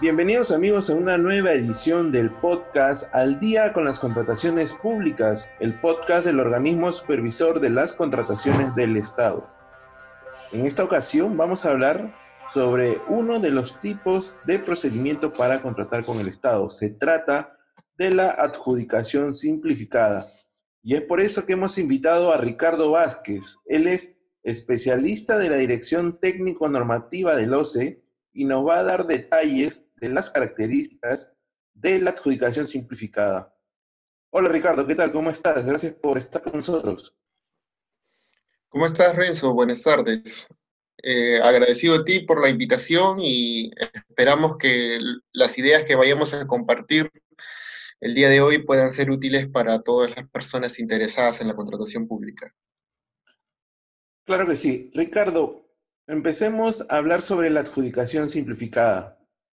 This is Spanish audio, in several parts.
Bienvenidos amigos a una nueva edición del podcast Al día con las contrataciones públicas, el podcast del organismo supervisor de las contrataciones del Estado. En esta ocasión vamos a hablar sobre uno de los tipos de procedimiento para contratar con el Estado. Se trata de la adjudicación simplificada. Y es por eso que hemos invitado a Ricardo Vázquez. Él es especialista de la Dirección Técnico Normativa del OCE y nos va a dar detalles de las características de la adjudicación simplificada. Hola Ricardo, ¿qué tal? ¿Cómo estás? Gracias por estar con nosotros. ¿Cómo estás, Renzo? Buenas tardes. Eh, agradecido a ti por la invitación y esperamos que las ideas que vayamos a compartir el día de hoy puedan ser útiles para todas las personas interesadas en la contratación pública. Claro que sí. Ricardo, empecemos a hablar sobre la adjudicación simplificada.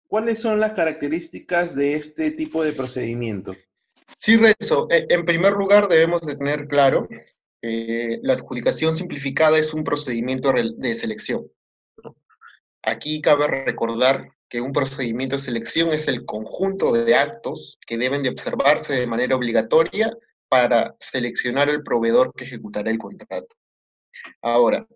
¿Cuáles son las características de este tipo de procedimiento? Sí, Rezo. E, en primer lugar, debemos de tener claro que la adjudicación simplificada es un procedimiento de selección. Aquí cabe recordar que un procedimiento de selección es el conjunto de actos que deben de observarse de manera obligatoria para seleccionar el proveedor que ejecutará el contrato. Ahora,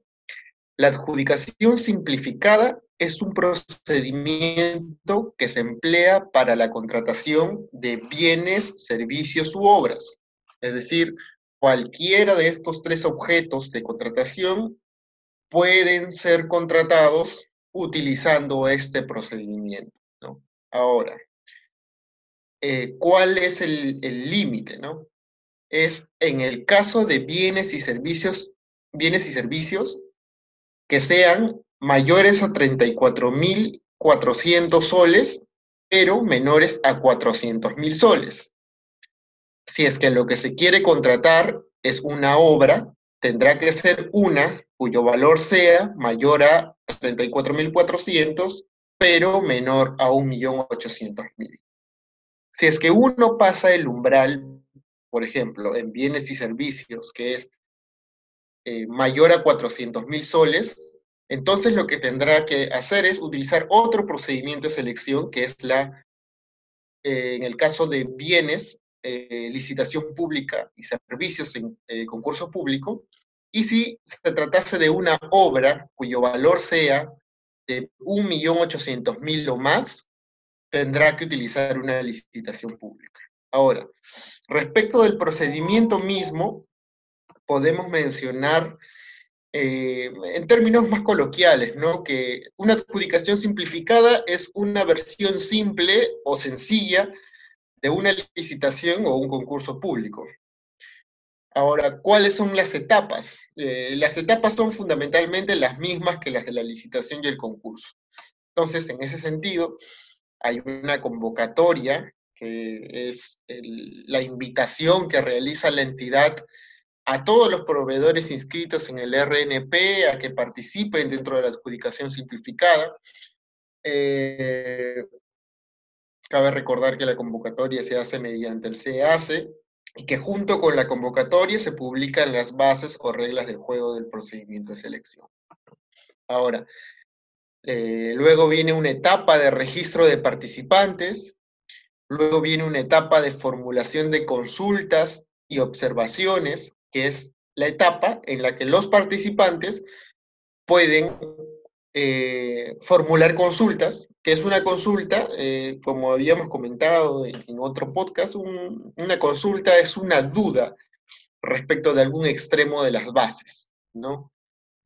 la adjudicación simplificada es un procedimiento que se emplea para la contratación de bienes, servicios u obras. Es decir, cualquiera de estos tres objetos de contratación pueden ser contratados utilizando este procedimiento. Ahora, eh, ¿cuál es el límite? ¿no? Es en el caso de bienes y servicios bienes y servicios que sean mayores a 34.400 soles, pero menores a 400.000 soles. Si es que lo que se quiere contratar es una obra, tendrá que ser una cuyo valor sea mayor a 34.400, pero menor a 1.800.000. Si es que uno pasa el umbral, por ejemplo, en bienes y servicios, que es eh, mayor a 400 mil soles, entonces lo que tendrá que hacer es utilizar otro procedimiento de selección, que es la, eh, en el caso de bienes, eh, licitación pública y servicios en concurso público, y si se tratase de una obra cuyo valor sea de 1.800.000 o más, tendrá que utilizar una licitación pública. Ahora, respecto del procedimiento mismo, podemos mencionar eh, en términos más coloquiales, ¿no? Que una adjudicación simplificada es una versión simple o sencilla de una licitación o un concurso público. Ahora, ¿cuáles son las etapas? Eh, las etapas son fundamentalmente las mismas que las de la licitación y el concurso. Entonces, en ese sentido, hay una convocatoria que es la invitación que realiza la entidad a todos los proveedores inscritos en el RNP a que participen dentro de la adjudicación simplificada. Eh, cabe recordar que la convocatoria se hace mediante el CACE y que junto con la convocatoria se publican las bases o reglas del juego del procedimiento de selección. Ahora, eh, luego viene una etapa de registro de participantes, luego viene una etapa de formulación de consultas y observaciones, que es la etapa en la que los participantes pueden eh, formular consultas, que es una consulta, eh, como habíamos comentado en, otro podcast, una consulta es una duda respecto de algún extremo de las bases, ¿no?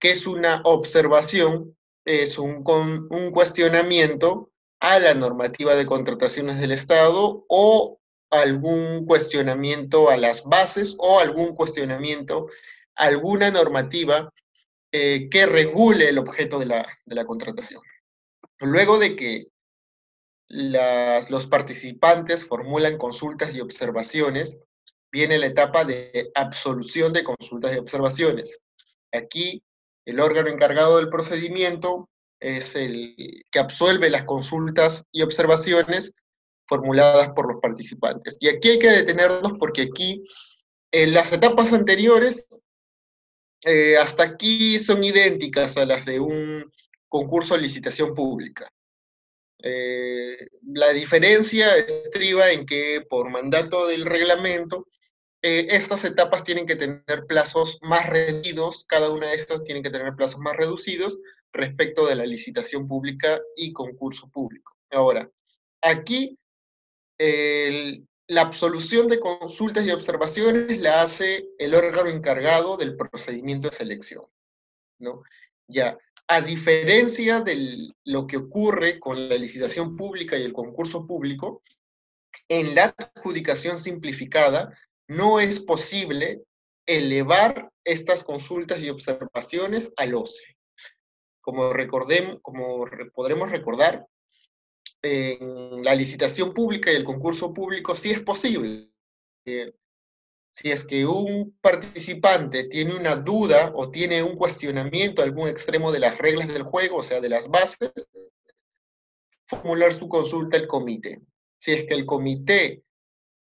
Que es una observación, es un, un cuestionamiento a la normativa de contrataciones del Estado o algún cuestionamiento a las bases o algún cuestionamiento alguna normativa eh, que regule el objeto de la, contratación. Luego de que los participantes formulan consultas y observaciones, viene la etapa de absolución de consultas y observaciones. Aquí, el órgano encargado del procedimiento es el que absuelve las consultas y observaciones formuladas por los participantes. Y aquí hay que detenernos porque aquí, en las etapas anteriores, eh, hasta aquí son idénticas a las de un concurso de licitación pública. Eh, la diferencia estriba en que por mandato del reglamento, eh, estas etapas tienen que tener plazos más reducidos, cada una de estas tienen que tener plazos más reducidos respecto de la licitación pública y concurso público. Ahora, aquí la absolución de consultas y observaciones la hace el órgano encargado del procedimiento de selección. Ya, a diferencia de lo que ocurre con la licitación pública y el concurso público, en la adjudicación simplificada no es posible elevar estas consultas y observaciones al OCE. Como, recordemos, como podremos recordar, en la licitación pública y el concurso público sí es posible. Si es que un participante tiene una duda o tiene un cuestionamiento a algún extremo de las reglas del juego, o sea, de las bases, formular su consulta al comité. Si es que el comité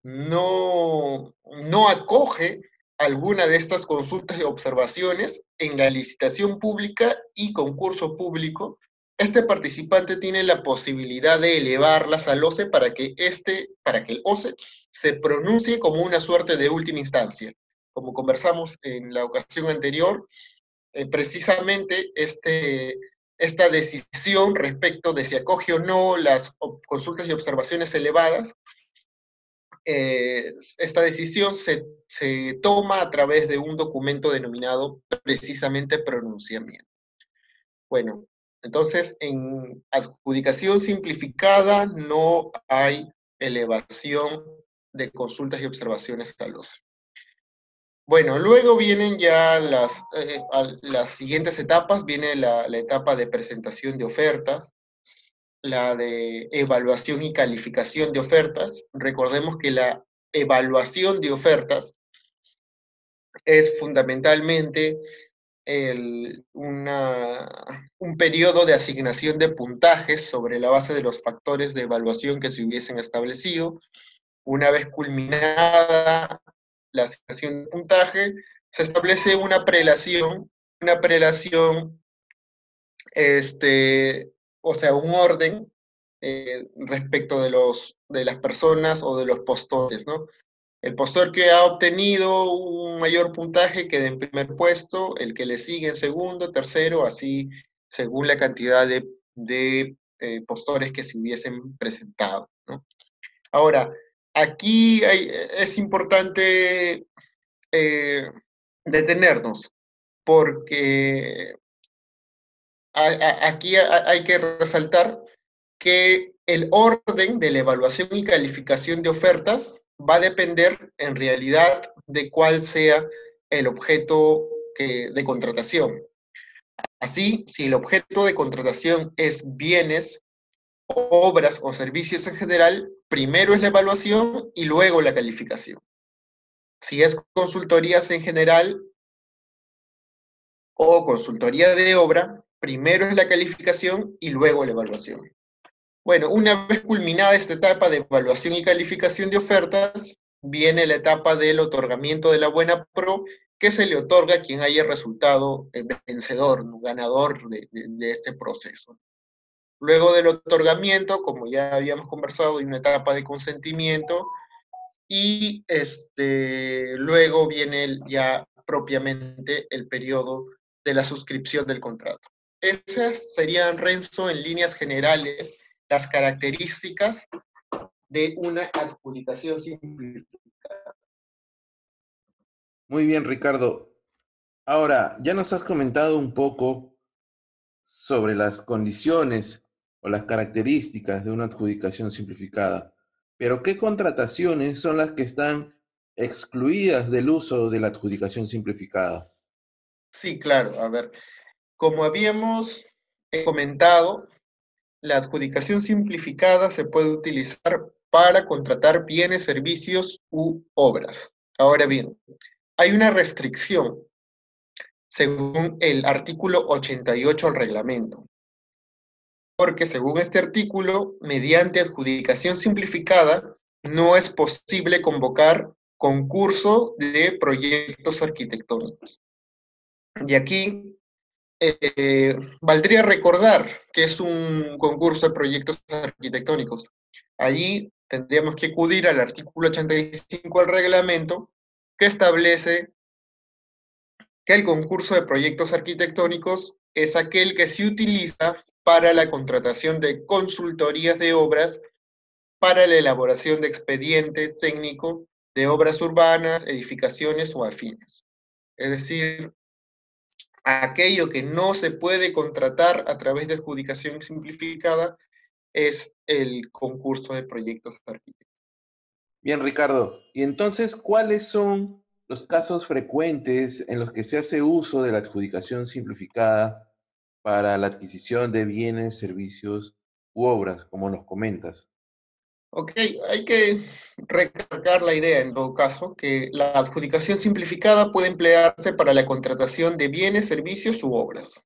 no, no acoge alguna de estas consultas y observaciones en la licitación pública y concurso público, este participante tiene la posibilidad de elevarlas al OCE para que, este, para que el OCE se pronuncie como una suerte de última instancia. Como conversamos en la ocasión anterior, eh, precisamente este, esta decisión respecto de si acoge o no las consultas y observaciones elevadas, eh, esta decisión se, se toma a través de un documento denominado precisamente pronunciamiento. Bueno, entonces, en adjudicación simplificada no hay elevación de consultas y observaciones a los. Bueno, luego vienen ya las, eh, las siguientes etapas, viene la, la etapa de presentación de ofertas, la de evaluación y calificación de ofertas. Recordemos que la evaluación de ofertas es fundamentalmente un periodo de asignación de puntajes sobre la base de los factores de evaluación que se hubiesen establecido. Una vez culminada la asignación de puntaje, se establece una prelación, una prelación, este, o sea, un orden eh, respecto de, los, de las personas o de los postores, ¿no? El postor que ha obtenido un mayor puntaje queda en primer puesto, el que le sigue en segundo, tercero, así según la cantidad de, eh, postores que se hubiesen presentado. Ahora, aquí es importante eh, detenernos, porque aquí hay que resaltar que el orden de la evaluación y calificación de ofertas va a depender en realidad de cuál sea el objeto de contratación. Así, si el objeto de contratación es bienes, obras o servicios en general, primero es la evaluación y luego la calificación. Si es consultorías en general o consultoría de obra, primero es la calificación y luego la evaluación. Bueno, una vez culminada esta etapa de evaluación y calificación de ofertas, viene la etapa del otorgamiento de la buena pro, que se le otorga a quien haya resultado eh, vencedor, ganador de, este proceso. Luego del otorgamiento, como ya habíamos conversado, hay una etapa de consentimiento y este, luego viene ya propiamente el periodo de la suscripción del contrato. Esas serían, Renzo, en líneas generales, las características de una adjudicación simplificada. Muy bien, Ricardo. Ahora, ya nos has comentado un poco sobre las condiciones o las características de una adjudicación simplificada, pero ¿qué contrataciones son las que están excluidas del uso de la adjudicación simplificada? Sí, claro. A ver, como habíamos comentado, la adjudicación simplificada se puede utilizar para contratar bienes, servicios u obras. Ahora bien, hay una restricción según el artículo 88 del reglamento. Porque según este artículo, mediante adjudicación simplificada, no es posible convocar concurso de proyectos arquitectónicos. Y aquí eh, valdría recordar que es un concurso de proyectos arquitectónicos. Allí tendríamos que acudir al artículo 85 del reglamento que establece que el concurso de proyectos arquitectónicos es aquel que se utiliza para la contratación de consultorías de obras para la elaboración de expediente técnico de obras urbanas, edificaciones o afines. Es decir, aquello que no se puede contratar a través de adjudicación simplificada es el concurso de proyectos arquitectónicos. Bien, Ricardo. Y entonces, ¿cuáles son los casos frecuentes en los que se hace uso de la adjudicación simplificada para la adquisición de bienes, servicios u obras, como nos comentas? Ok, hay que recargar la idea en todo caso que la adjudicación simplificada puede emplearse para la contratación de bienes, servicios u obras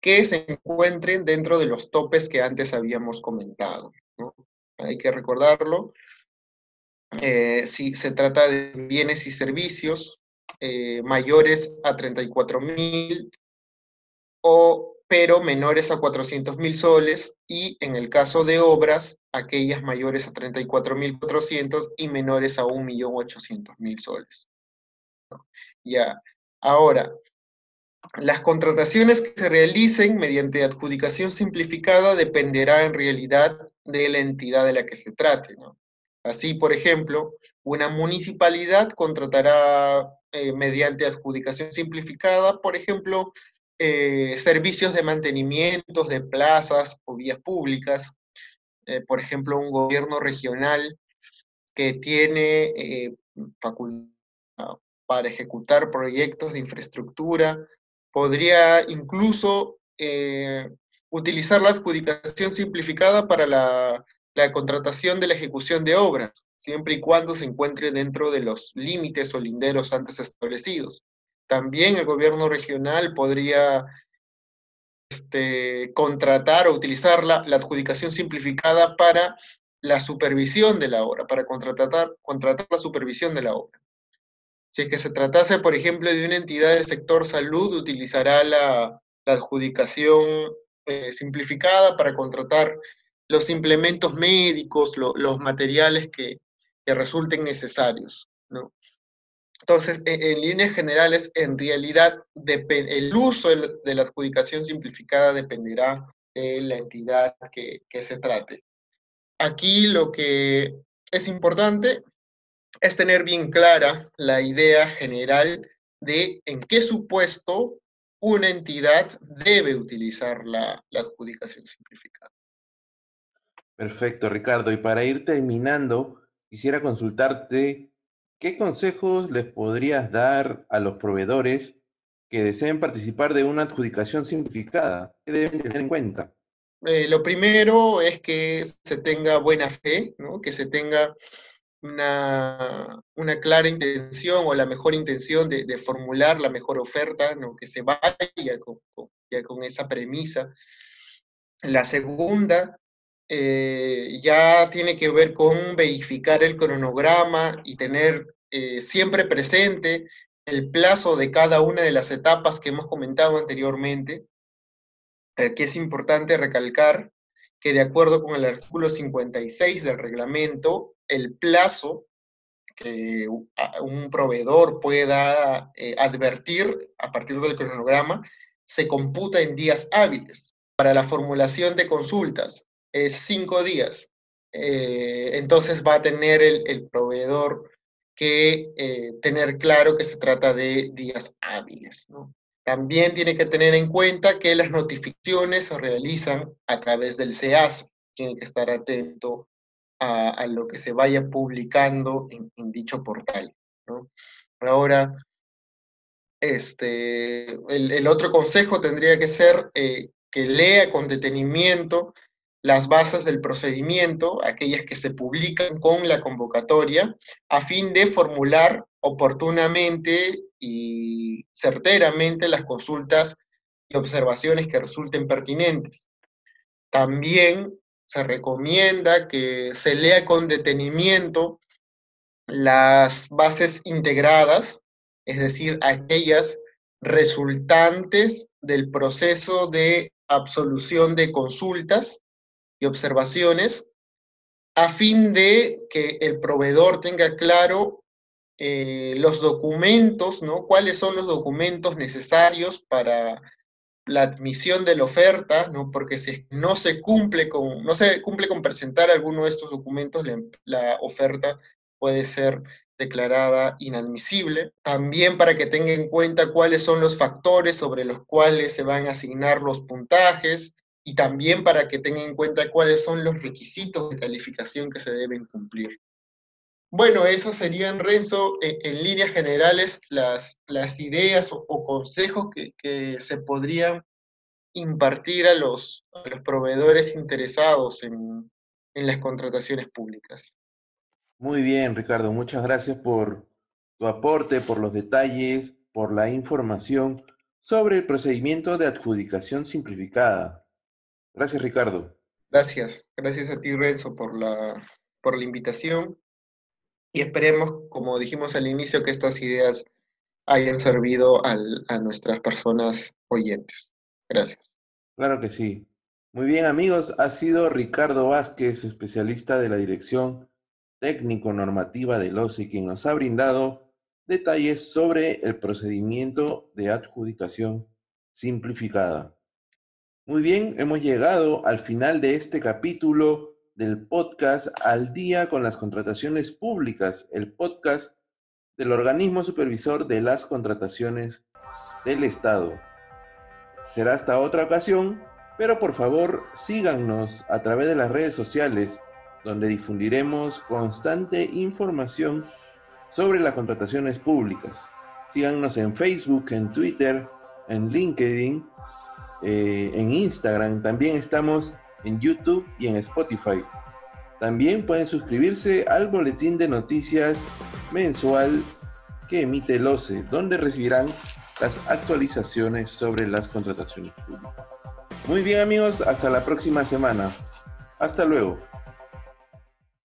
que se encuentren dentro de los topes que antes habíamos comentado. Hay que recordarlo. Eh, si se trata de bienes y servicios eh, mayores a 34 mil o pero menores a 400 mil soles y en el caso de obras, aquellas mayores a 34.400 y menores a 1.800.000 soles. Ya, ahora, las contrataciones que se realicen mediante adjudicación simplificada dependerá en realidad de la entidad de la que se trate. Así, por ejemplo, una municipalidad contratará eh, mediante adjudicación simplificada, por ejemplo, eh, servicios de mantenimiento de plazas o vías públicas, eh, por ejemplo, un gobierno regional que tiene eh, facultad para ejecutar proyectos de infraestructura, podría incluso utilizar la adjudicación simplificada para la, la contratación de la ejecución de obras, siempre y cuando se encuentre dentro de los límites o linderos antes establecidos. También el gobierno regional podría este, contratar o utilizar la, adjudicación simplificada para la supervisión de la obra, para contratar, contratar la supervisión de la obra. Si es que se tratase, por ejemplo, de una entidad del sector salud, utilizará la, adjudicación eh, simplificada para contratar los implementos médicos, los materiales que, que resulten necesarios. ¿no? Entonces, e, en, líneas generales, en realidad, el uso de la adjudicación simplificada dependerá de la entidad que, se trate. Aquí lo que es importante es tener bien clara la idea general de en qué supuesto una entidad debe utilizar la, la, adjudicación simplificada. Perfecto, Ricardo. Y para ir terminando, quisiera consultarte ¿Qué consejos les podrías dar a los proveedores que deseen participar de una adjudicación simplificada? ¿Qué deben tener en cuenta? Eh, lo primero es que se tenga buena fe, que se tenga una, clara intención o la mejor intención de, formular la mejor oferta, que se vaya con, esa premisa. La segunda eh, ya tiene que ver con verificar el cronograma y tener eh, siempre presente el plazo de cada una de las etapas que hemos comentado anteriormente, eh, que es importante recalcar que de acuerdo con el artículo 56 del reglamento, el plazo que un proveedor pueda advertir a partir del cronograma se computa en días hábiles. Para la formulación de consultas es cinco días. Eh, entonces va a tener el, proveedor que eh, tener claro que se trata de días hábiles. También tiene que tener en cuenta que las notificaciones se realizan a través del CEAS. Tiene que estar atento a, lo que se vaya publicando en, dicho portal. Ahora, este, el, otro consejo tendría que ser eh, que lea con detenimiento las bases del procedimiento, aquellas que se publican con la convocatoria, a fin de formular oportunamente y certeramente las consultas y observaciones que resulten pertinentes. También se recomienda que se lea con detenimiento las bases integradas, es decir, aquellas resultantes del proceso de absolución de consultas y observaciones a fin de que el proveedor tenga claro eh, los documentos, ¿no? ¿Cuáles son los documentos necesarios para la admisión de la oferta, ¿no? Porque si no se cumple con, no se cumple con presentar alguno de estos documentos, la, la oferta puede ser declarada inadmisible. También para que tenga en cuenta cuáles son los factores sobre los cuales se van a asignar los puntajes y también para que tenga en cuenta cuáles son los requisitos de calificación que se deben cumplir. Bueno, esos serían, Renzo, e, en, líneas generales las, las ideas o, consejos que, que, se podrían impartir a los, los proveedores interesados en, en las contrataciones públicas. Muy bien, Ricardo, muchas gracias por tu aporte, por los detalles, por la información sobre el procedimiento de adjudicación simplificada. Gracias, Ricardo. Gracias, gracias a ti, Renzo, por la, por la invitación y esperemos, como dijimos al inicio, que estas ideas hayan servido a nuestras personas oyentes. Gracias. Claro que sí. Muy bien, amigos, ha sido Ricardo Vázquez, especialista de la Dirección técnico-normativa del OCE, quien nos ha brindado detalles sobre el procedimiento de adjudicación simplificada. Muy bien, hemos llegado al final de este capítulo del podcast Al día con las contrataciones públicas, el podcast del organismo supervisor de las contrataciones del Estado. Será hasta otra ocasión, pero por favor síganos a través de las redes sociales donde difundiremos constante información sobre las contrataciones públicas. Síganos en Facebook, en Twitter, en LinkedIn, eh, en Instagram. También estamos en YouTube y en Spotify. También pueden suscribirse al boletín de noticias mensual que emite el OCE, donde recibirán las actualizaciones sobre las contrataciones públicas. Muy bien amigos, hasta la próxima semana. Hasta luego.